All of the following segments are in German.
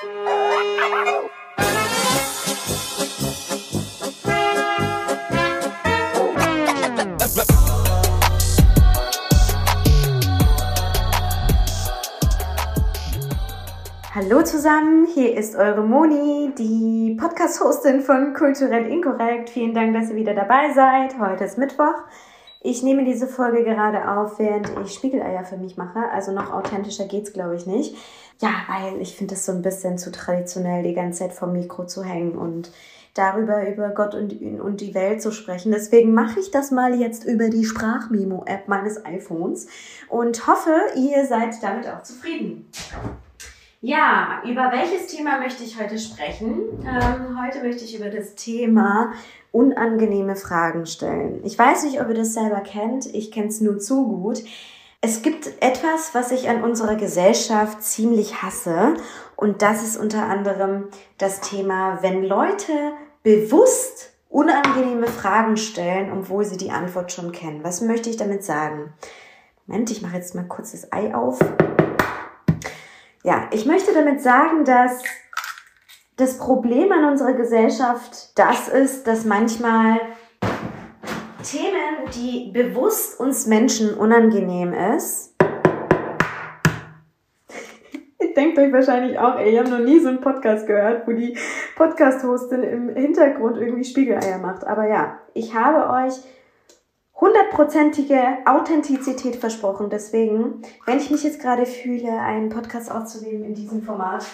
Hallo zusammen, hier ist eure Moni, die Podcast-Hostin von Kulturell Inkorrekt. Vielen Dank, dass ihr wieder dabei seid. Heute ist Mittwoch. Ich nehme diese Folge gerade auf, während ich Spiegeleier für mich mache. Also noch authentischer geht's, glaube ich, nicht. Ja, weil ich finde es so ein bisschen zu traditionell, die ganze Zeit vom Mikro zu hängen und darüber über Gott und, und die Welt zu sprechen. Deswegen mache ich das mal jetzt über die Sprachmemo-App meines iPhones und hoffe, ihr seid damit auch zufrieden. Ja, über welches Thema möchte ich heute sprechen? Ähm, heute möchte ich über das Thema unangenehme Fragen stellen. Ich weiß nicht, ob ihr das selber kennt. Ich kenne es nur zu gut. Es gibt etwas, was ich an unserer Gesellschaft ziemlich hasse. Und das ist unter anderem das Thema, wenn Leute bewusst unangenehme Fragen stellen, obwohl sie die Antwort schon kennen. Was möchte ich damit sagen? Moment, ich mache jetzt mal kurz das Ei auf. Ja, ich möchte damit sagen, dass das Problem an unserer Gesellschaft das ist, dass manchmal Themen, die bewusst uns Menschen unangenehm ist, Ihr denkt euch wahrscheinlich auch, ey, ich habe noch nie so einen Podcast gehört, wo die Podcast-Hostin im Hintergrund irgendwie Spiegeleier macht. Aber ja, ich habe euch hundertprozentige Authentizität versprochen. Deswegen, wenn ich mich jetzt gerade fühle, einen Podcast aufzunehmen in diesem Format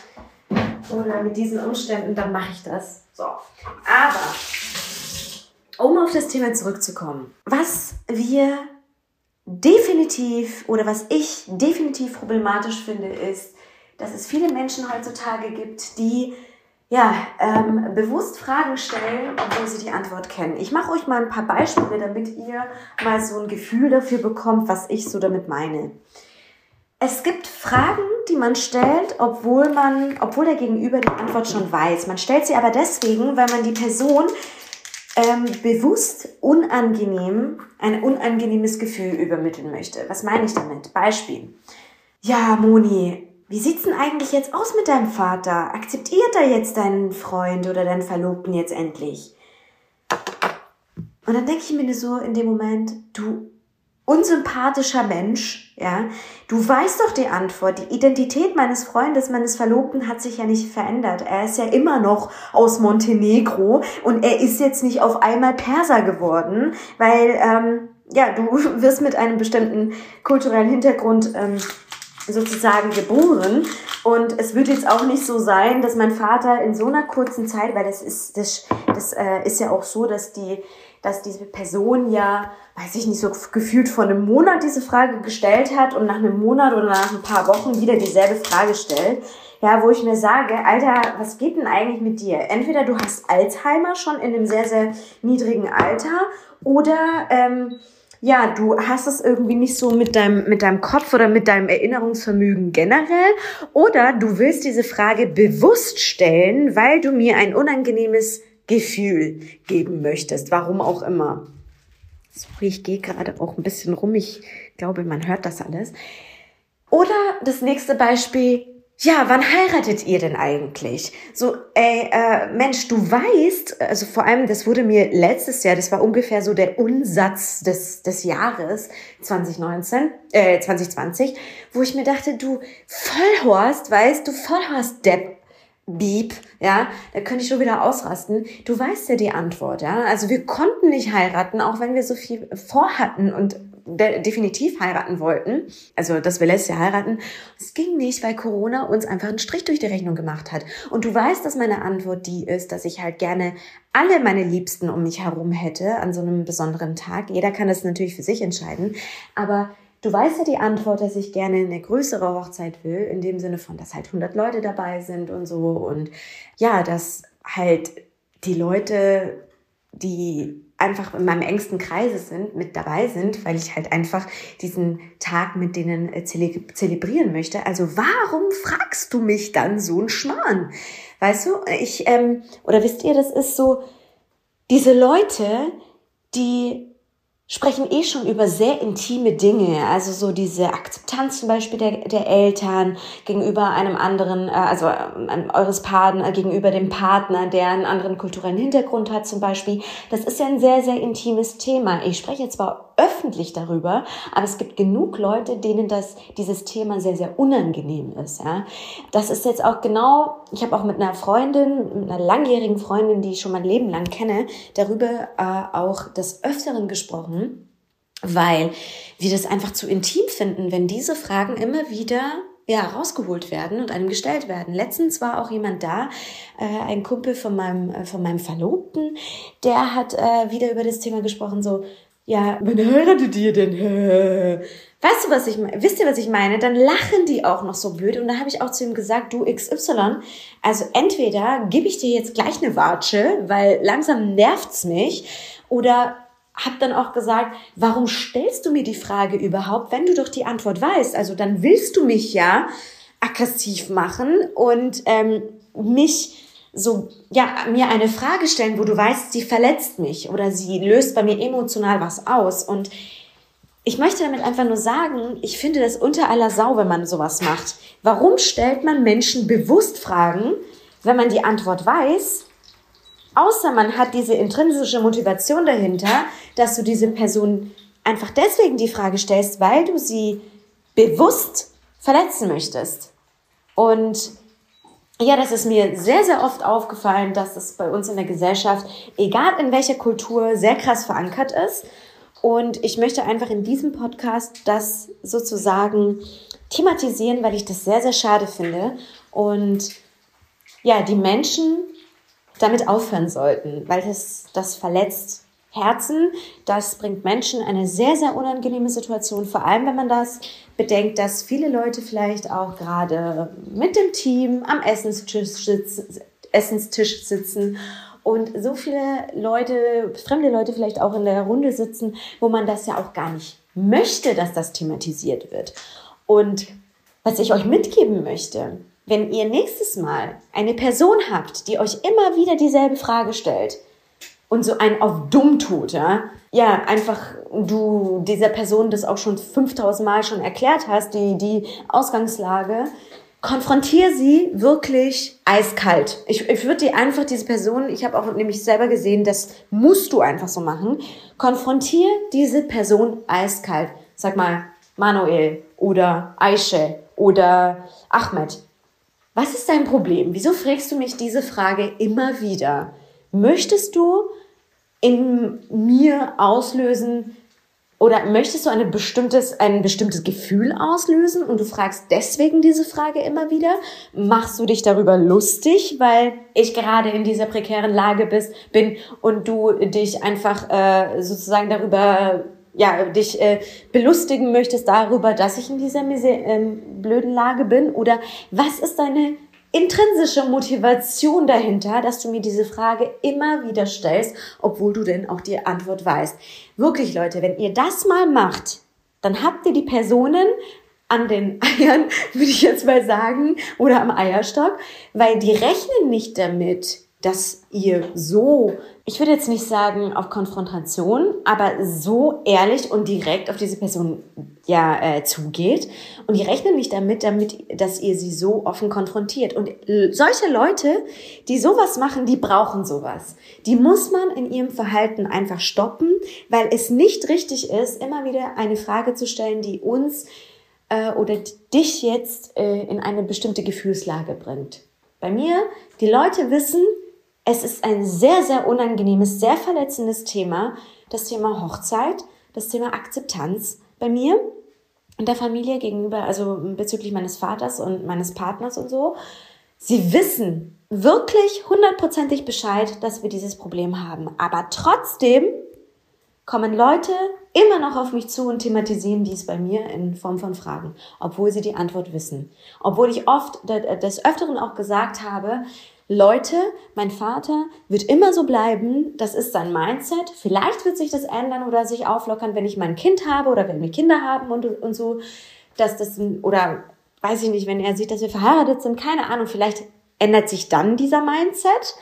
oder mit diesen Umständen, dann mache ich das. So. Aber, um auf das Thema zurückzukommen, was wir definitiv oder was ich definitiv problematisch finde, ist, dass es viele Menschen heutzutage gibt, die ja, ähm, bewusst Fragen stellen, obwohl sie die Antwort kennen. Ich mache euch mal ein paar Beispiele, damit ihr mal so ein Gefühl dafür bekommt, was ich so damit meine. Es gibt Fragen, die man stellt, obwohl man, obwohl der Gegenüber die Antwort schon weiß. Man stellt sie aber deswegen, weil man die Person ähm, bewusst unangenehm, ein unangenehmes Gefühl übermitteln möchte. Was meine ich damit? Beispiel. Ja, Moni, wie sieht's denn eigentlich jetzt aus mit deinem Vater? Akzeptiert er jetzt deinen Freund oder deinen Verlobten jetzt endlich? Und dann denke ich mir so in dem Moment, du unsympathischer Mensch, ja, du weißt doch die Antwort. Die Identität meines Freundes, meines Verlobten hat sich ja nicht verändert. Er ist ja immer noch aus Montenegro und er ist jetzt nicht auf einmal Perser geworden, weil, ähm, ja, du wirst mit einem bestimmten kulturellen Hintergrund ähm, sozusagen geboren. Und es wird jetzt auch nicht so sein, dass mein Vater in so einer kurzen Zeit, weil das ist, das, das äh, ist ja auch so, dass die, dass diese Person ja, weiß ich nicht, so gefühlt vor einem Monat diese Frage gestellt hat und nach einem Monat oder nach ein paar Wochen wieder dieselbe Frage stellt. Ja, wo ich mir sage, Alter, was geht denn eigentlich mit dir? Entweder du hast Alzheimer schon in einem sehr, sehr niedrigen Alter oder ähm, ja, du hast es irgendwie nicht so mit deinem, mit deinem Kopf oder mit deinem Erinnerungsvermögen generell oder du willst diese Frage bewusst stellen, weil du mir ein unangenehmes Gefühl geben möchtest, warum auch immer. Sorry, ich gehe gerade auch ein bisschen rum, ich glaube, man hört das alles. Oder das nächste Beispiel, ja, wann heiratet ihr denn eigentlich? So, ey, äh, Mensch, du weißt, also vor allem, das wurde mir letztes Jahr, das war ungefähr so der Unsatz des, des Jahres 2019, äh, 2020, wo ich mir dachte, du Vollhorst, weißt du, Vollhorst Depp, Beep, ja, da könnte ich schon wieder ausrasten. Du weißt ja die Antwort, ja. Also wir konnten nicht heiraten, auch wenn wir so viel vorhatten und de definitiv heiraten wollten. Also, dass wir letztes Jahr heiraten. Es ging nicht, weil Corona uns einfach einen Strich durch die Rechnung gemacht hat. Und du weißt, dass meine Antwort die ist, dass ich halt gerne alle meine Liebsten um mich herum hätte an so einem besonderen Tag. Jeder kann das natürlich für sich entscheiden. Aber Du weißt ja die Antwort, dass ich gerne eine größere Hochzeit will, in dem Sinne von, dass halt 100 Leute dabei sind und so. Und ja, dass halt die Leute, die einfach in meinem engsten Kreise sind, mit dabei sind, weil ich halt einfach diesen Tag mit denen äh, zelebrieren möchte. Also warum fragst du mich dann so ein Schmarrn? Weißt du, ich, ähm, oder wisst ihr, das ist so, diese Leute, die sprechen eh schon über sehr intime Dinge, also so diese Akzeptanz zum Beispiel der, der Eltern gegenüber einem anderen, äh, also äh, eures Partner, gegenüber dem Partner, der einen anderen kulturellen Hintergrund hat zum Beispiel. Das ist ja ein sehr, sehr intimes Thema. Ich spreche zwar öffentlich darüber, aber es gibt genug Leute, denen das, dieses Thema sehr, sehr unangenehm ist. Ja? Das ist jetzt auch genau, ich habe auch mit einer Freundin, mit einer langjährigen Freundin, die ich schon mein Leben lang kenne, darüber äh, auch des Öfteren gesprochen, weil wir das einfach zu intim finden, wenn diese Fragen immer wieder ja, rausgeholt werden und einem gestellt werden. Letztens war auch jemand da, äh, ein Kumpel von meinem, äh, von meinem Verlobten, der hat äh, wieder über das Thema gesprochen, so, ja, wann heiratet ihr denn? Weißt du, was ich? Wisst ihr, was ich meine? Dann lachen die auch noch so blöd. Und da habe ich auch zu ihm gesagt, du XY, also entweder gebe ich dir jetzt gleich eine Watsche, weil langsam nervt's mich, oder hab dann auch gesagt, warum stellst du mir die Frage überhaupt, wenn du doch die Antwort weißt? Also dann willst du mich ja aggressiv machen und ähm, mich so, ja, mir eine Frage stellen, wo du weißt, sie verletzt mich oder sie löst bei mir emotional was aus. Und ich möchte damit einfach nur sagen, ich finde das unter aller Sau, wenn man sowas macht. Warum stellt man Menschen bewusst Fragen, wenn man die Antwort weiß, außer man hat diese intrinsische Motivation dahinter, dass du diese Person einfach deswegen die Frage stellst, weil du sie bewusst verletzen möchtest. Und ja, das ist mir sehr, sehr oft aufgefallen, dass es bei uns in der Gesellschaft, egal in welcher Kultur, sehr krass verankert ist. Und ich möchte einfach in diesem Podcast das sozusagen thematisieren, weil ich das sehr, sehr schade finde. Und ja, die Menschen damit aufhören sollten, weil das, das verletzt Herzen. Das bringt Menschen eine sehr, sehr unangenehme Situation, vor allem wenn man das bedenkt, dass viele Leute vielleicht auch gerade mit dem Team am Essenstisch sitzen, Essenstisch sitzen und so viele Leute, fremde Leute vielleicht auch in der Runde sitzen, wo man das ja auch gar nicht möchte, dass das thematisiert wird. Und was ich euch mitgeben möchte, wenn ihr nächstes Mal eine Person habt, die euch immer wieder dieselbe Frage stellt, und so ein auf dumm tut, ja, ja, einfach du dieser Person das auch schon 5000 Mal schon erklärt hast, die, die Ausgangslage, konfrontier sie wirklich eiskalt. Ich, ich würde dir einfach diese Person, ich habe auch nämlich selber gesehen, das musst du einfach so machen, konfrontier diese Person eiskalt. Sag mal, Manuel oder Aische oder Ahmed, was ist dein Problem? Wieso fragst du mich diese Frage immer wieder? Möchtest du in mir auslösen oder möchtest du eine bestimmtes, ein bestimmtes Gefühl auslösen und du fragst deswegen diese Frage immer wieder? Machst du dich darüber lustig, weil ich gerade in dieser prekären Lage bist, bin und du dich einfach äh, sozusagen darüber ja, dich äh, belustigen möchtest darüber, dass ich in dieser äh, blöden Lage bin? Oder was ist deine intrinsische Motivation dahinter, dass du mir diese Frage immer wieder stellst, obwohl du denn auch die Antwort weißt. Wirklich, Leute, wenn ihr das mal macht, dann habt ihr die Personen an den Eiern, würde ich jetzt mal sagen, oder am Eierstock, weil die rechnen nicht damit, dass ihr so, ich würde jetzt nicht sagen auf Konfrontation, aber so ehrlich und direkt auf diese Person ja äh, zugeht und die rechnen nicht damit, damit, dass ihr sie so offen konfrontiert. Und solche Leute, die sowas machen, die brauchen sowas. Die muss man in ihrem Verhalten einfach stoppen, weil es nicht richtig ist, immer wieder eine Frage zu stellen, die uns äh, oder dich jetzt äh, in eine bestimmte Gefühlslage bringt. Bei mir, die Leute wissen, es ist ein sehr, sehr unangenehmes, sehr verletzendes Thema, das Thema Hochzeit, das Thema Akzeptanz bei mir und der Familie gegenüber, also bezüglich meines Vaters und meines Partners und so. Sie wissen wirklich hundertprozentig Bescheid, dass wir dieses Problem haben. Aber trotzdem kommen Leute immer noch auf mich zu und thematisieren dies bei mir in Form von Fragen, obwohl sie die Antwort wissen. Obwohl ich oft des Öfteren auch gesagt habe, Leute, mein Vater wird immer so bleiben, das ist sein Mindset. Vielleicht wird sich das ändern oder sich auflockern, wenn ich mein Kind habe oder wenn wir Kinder haben und, und so, dass das, oder weiß ich nicht, wenn er sieht, dass wir verheiratet sind, keine Ahnung, vielleicht ändert sich dann dieser Mindset.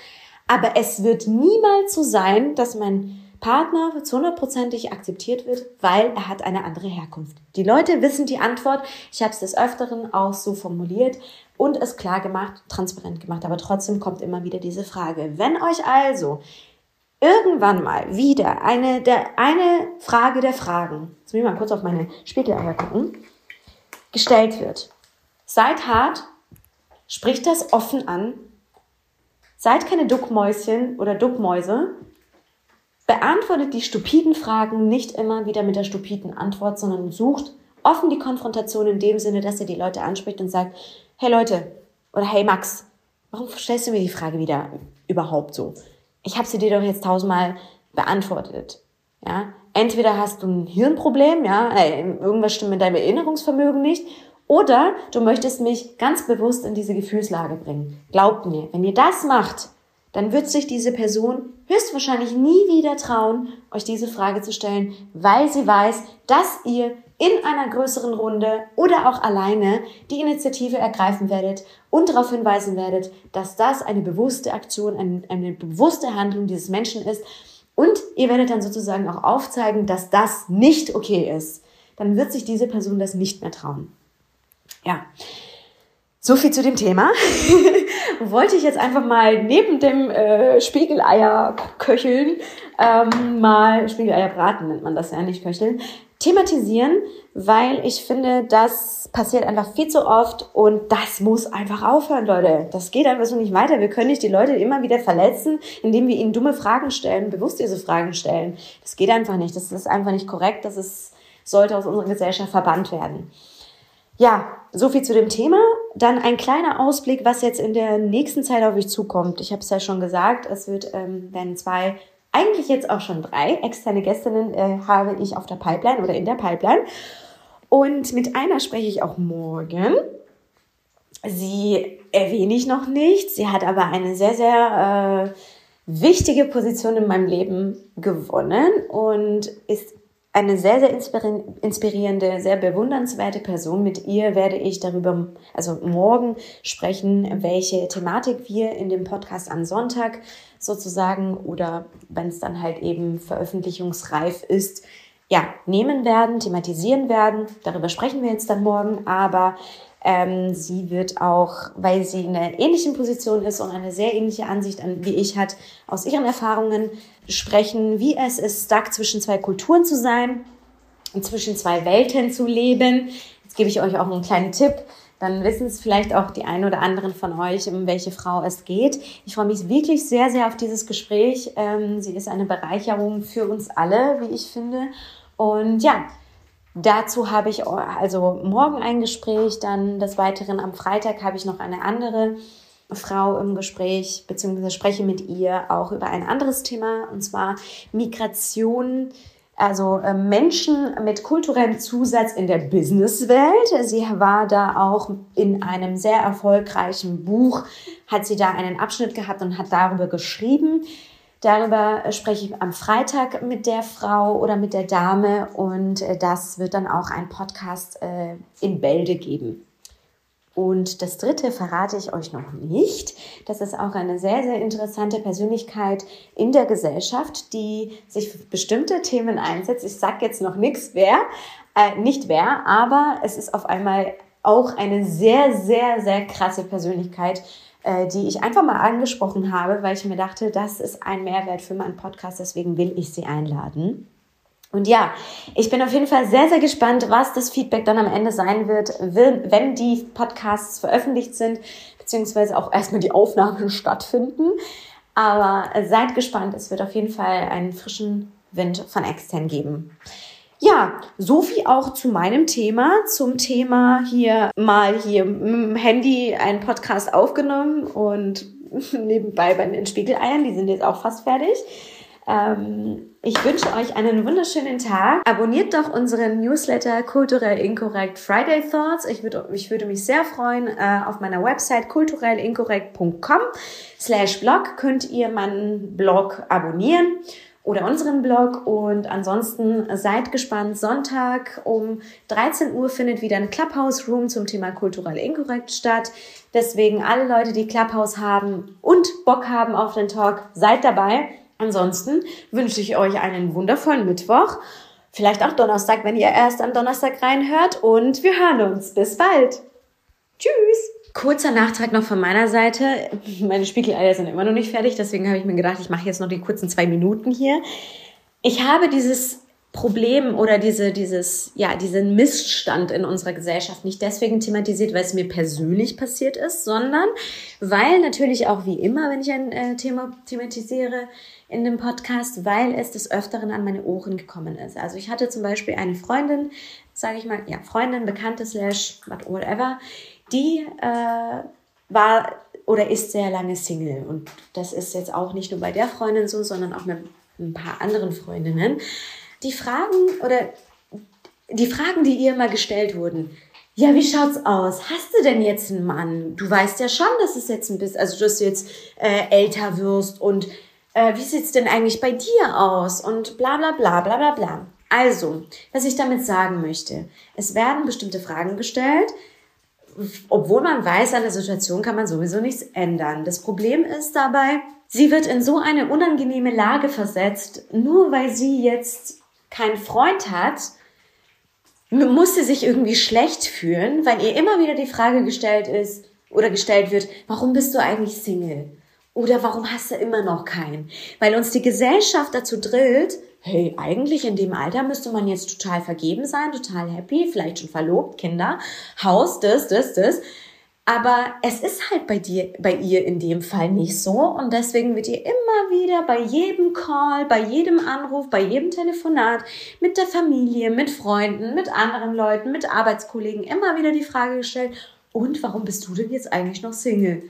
Aber es wird niemals so sein, dass mein Partner zu hundertprozentig akzeptiert wird, weil er hat eine andere Herkunft. Die Leute wissen die Antwort. Ich habe es des Öfteren auch so formuliert und es klar gemacht, transparent gemacht. Aber trotzdem kommt immer wieder diese Frage. Wenn euch also irgendwann mal wieder eine, der, eine Frage der Fragen, jetzt will ich mal kurz auf meine Spiegeleier gucken, gestellt wird, seid hart, spricht das offen an, seid keine Duckmäuschen oder Duckmäuse, beantwortet die stupiden Fragen nicht immer wieder mit der stupiden Antwort, sondern sucht offen die Konfrontation in dem Sinne, dass ihr die Leute anspricht und sagt, hey Leute oder hey Max, warum stellst du mir die Frage wieder überhaupt so? Ich habe sie dir doch jetzt tausendmal beantwortet. Ja, entweder hast du ein Hirnproblem, ja, äh, irgendwas stimmt mit deinem Erinnerungsvermögen nicht, oder du möchtest mich ganz bewusst in diese Gefühlslage bringen. Glaubt mir, wenn ihr das macht, dann wird sich diese Person höchstwahrscheinlich nie wieder trauen, euch diese Frage zu stellen, weil sie weiß, dass ihr in einer größeren Runde oder auch alleine die Initiative ergreifen werdet und darauf hinweisen werdet, dass das eine bewusste Aktion, eine, eine bewusste Handlung dieses Menschen ist. Und ihr werdet dann sozusagen auch aufzeigen, dass das nicht okay ist. Dann wird sich diese Person das nicht mehr trauen. Ja. So viel zu dem Thema. Wollte ich jetzt einfach mal neben dem äh, Spiegeleier köcheln, ähm, mal Spiegeleier braten nennt man das ja, nicht köcheln, thematisieren, weil ich finde, das passiert einfach viel zu oft und das muss einfach aufhören, Leute. Das geht einfach so nicht weiter. Wir können nicht die Leute immer wieder verletzen, indem wir ihnen dumme Fragen stellen, bewusst diese Fragen stellen. Das geht einfach nicht. Das ist einfach nicht korrekt. Das ist, sollte aus unserer Gesellschaft verbannt werden. Ja, so viel zu dem Thema. Dann ein kleiner Ausblick, was jetzt in der nächsten Zeit auf euch zukommt. Ich habe es ja schon gesagt, es wird ähm, werden zwei, eigentlich jetzt auch schon drei externe Gästinnen äh, habe ich auf der Pipeline oder in der Pipeline. Und mit einer spreche ich auch morgen. Sie erwähne ich noch nicht. Sie hat aber eine sehr, sehr äh, wichtige Position in meinem Leben gewonnen und ist eine sehr, sehr inspirierende, sehr bewundernswerte Person. Mit ihr werde ich darüber, also morgen sprechen, welche Thematik wir in dem Podcast am Sonntag sozusagen oder wenn es dann halt eben veröffentlichungsreif ist, ja, nehmen werden, thematisieren werden. Darüber sprechen wir jetzt dann morgen, aber ähm, sie wird auch, weil sie in einer ähnlichen Position ist und eine sehr ähnliche Ansicht an, wie ich hat, aus ihren Erfahrungen sprechen, wie es ist, stuck zwischen zwei Kulturen zu sein und zwischen zwei Welten zu leben. Jetzt gebe ich euch auch einen kleinen Tipp. Dann wissen es vielleicht auch die einen oder anderen von euch, um welche Frau es geht. Ich freue mich wirklich sehr, sehr auf dieses Gespräch. Ähm, sie ist eine Bereicherung für uns alle, wie ich finde. Und ja, Dazu habe ich also morgen ein Gespräch, dann des Weiteren am Freitag habe ich noch eine andere Frau im Gespräch, beziehungsweise spreche mit ihr auch über ein anderes Thema, und zwar Migration, also äh, Menschen mit kulturellem Zusatz in der Businesswelt. Sie war da auch in einem sehr erfolgreichen Buch, hat sie da einen Abschnitt gehabt und hat darüber geschrieben. Darüber spreche ich am Freitag mit der Frau oder mit der Dame und äh, das wird dann auch ein Podcast äh, in Bälde geben. Und das dritte verrate ich euch noch nicht. Das ist auch eine sehr, sehr interessante Persönlichkeit in der Gesellschaft, die sich für bestimmte Themen einsetzt. Ich sage jetzt noch nichts, wer, äh, nicht wer, aber es ist auf einmal auch eine sehr, sehr, sehr krasse Persönlichkeit, äh, die ich einfach mal angesprochen habe, weil ich mir dachte, das ist ein Mehrwert für meinen Podcast, deswegen will ich sie einladen. Und ja, ich bin auf jeden Fall sehr, sehr gespannt, was das Feedback dann am Ende sein wird, wenn die Podcasts veröffentlicht sind, beziehungsweise auch erstmal die Aufnahmen stattfinden. Aber seid gespannt, es wird auf jeden Fall einen frischen Wind von extern geben. Ja, so viel auch zu meinem Thema, zum Thema hier mal hier mit dem Handy einen Podcast aufgenommen und nebenbei bei den Spiegeleiern, die sind jetzt auch fast fertig. Ähm, ich wünsche euch einen wunderschönen Tag. Abonniert doch unseren Newsletter Kulturell Inkorrekt Friday Thoughts. Ich würde, ich würde mich sehr freuen. Äh, auf meiner Website kulturellinkorrekt.com slash blog könnt ihr meinen Blog abonnieren oder unseren Blog. Und ansonsten seid gespannt. Sonntag um 13 Uhr findet wieder ein Clubhouse Room zum Thema kulturell inkorrekt statt. Deswegen alle Leute, die Clubhouse haben und Bock haben auf den Talk, seid dabei. Ansonsten wünsche ich euch einen wundervollen Mittwoch. Vielleicht auch Donnerstag, wenn ihr erst am Donnerstag reinhört. Und wir hören uns. Bis bald. Tschüss. Kurzer Nachtrag noch von meiner Seite. Meine Spiegeleier sind immer noch nicht fertig, deswegen habe ich mir gedacht, ich mache jetzt noch die kurzen zwei Minuten hier. Ich habe dieses Problem oder diese, dieses, ja, diesen Missstand in unserer Gesellschaft nicht deswegen thematisiert, weil es mir persönlich passiert ist, sondern weil natürlich auch wie immer, wenn ich ein äh, Thema thematisiere in dem Podcast, weil es des Öfteren an meine Ohren gekommen ist. Also ich hatte zum Beispiel eine Freundin, sage ich mal, ja, Freundin, Bekannte, slash, whatever, die äh, war oder ist sehr lange Single. Und das ist jetzt auch nicht nur bei der Freundin so, sondern auch mit ein paar anderen Freundinnen. Die Fragen oder die Fragen, die ihr immer gestellt wurden. Ja, wie schaut's aus? Hast du denn jetzt einen Mann? Du weißt ja schon, dass es jetzt ein bisschen, also dass du jetzt äh, älter wirst und äh, wie sieht's denn eigentlich bei dir aus? Und bla bla bla bla bla bla. Also, was ich damit sagen möchte, es werden bestimmte Fragen gestellt, obwohl man weiß, an der Situation kann man sowieso nichts ändern. Das Problem ist dabei, sie wird in so eine unangenehme Lage versetzt, nur weil sie jetzt keinen Freund hat, muss sie sich irgendwie schlecht fühlen, weil ihr immer wieder die Frage gestellt ist oder gestellt wird, warum bist du eigentlich Single? Oder warum hast du immer noch keinen? Weil uns die Gesellschaft dazu drillt, hey, eigentlich in dem Alter müsste man jetzt total vergeben sein, total happy, vielleicht schon verlobt, Kinder, Haus, das, das, das. Aber es ist halt bei dir, bei ihr in dem Fall nicht so. Und deswegen wird ihr immer wieder bei jedem Call, bei jedem Anruf, bei jedem Telefonat mit der Familie, mit Freunden, mit anderen Leuten, mit Arbeitskollegen immer wieder die Frage gestellt, und warum bist du denn jetzt eigentlich noch Single?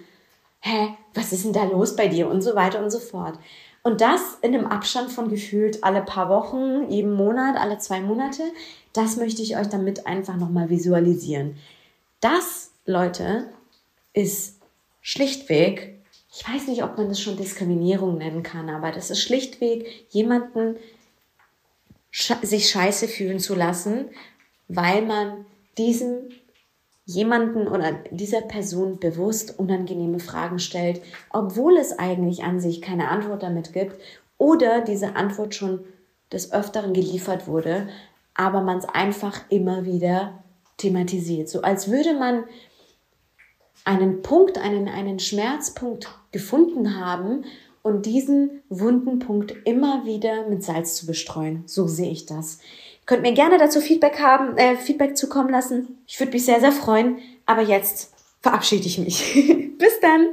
Hä, was ist denn da los bei dir und so weiter und so fort. Und das in einem Abstand von gefühlt alle paar Wochen, jeden Monat, alle zwei Monate, das möchte ich euch damit einfach nochmal visualisieren. Das, Leute, ist schlichtweg, ich weiß nicht, ob man das schon Diskriminierung nennen kann, aber das ist schlichtweg jemanden sich scheiße fühlen zu lassen, weil man diesen jemanden oder dieser Person bewusst unangenehme Fragen stellt, obwohl es eigentlich an sich keine Antwort damit gibt oder diese Antwort schon des Öfteren geliefert wurde, aber man es einfach immer wieder thematisiert. So als würde man einen Punkt, einen, einen Schmerzpunkt gefunden haben und diesen wunden Punkt immer wieder mit Salz zu bestreuen. So sehe ich das. Könnt mir gerne dazu Feedback haben, äh, Feedback zukommen lassen. Ich würde mich sehr, sehr freuen. Aber jetzt verabschiede ich mich. Bis dann!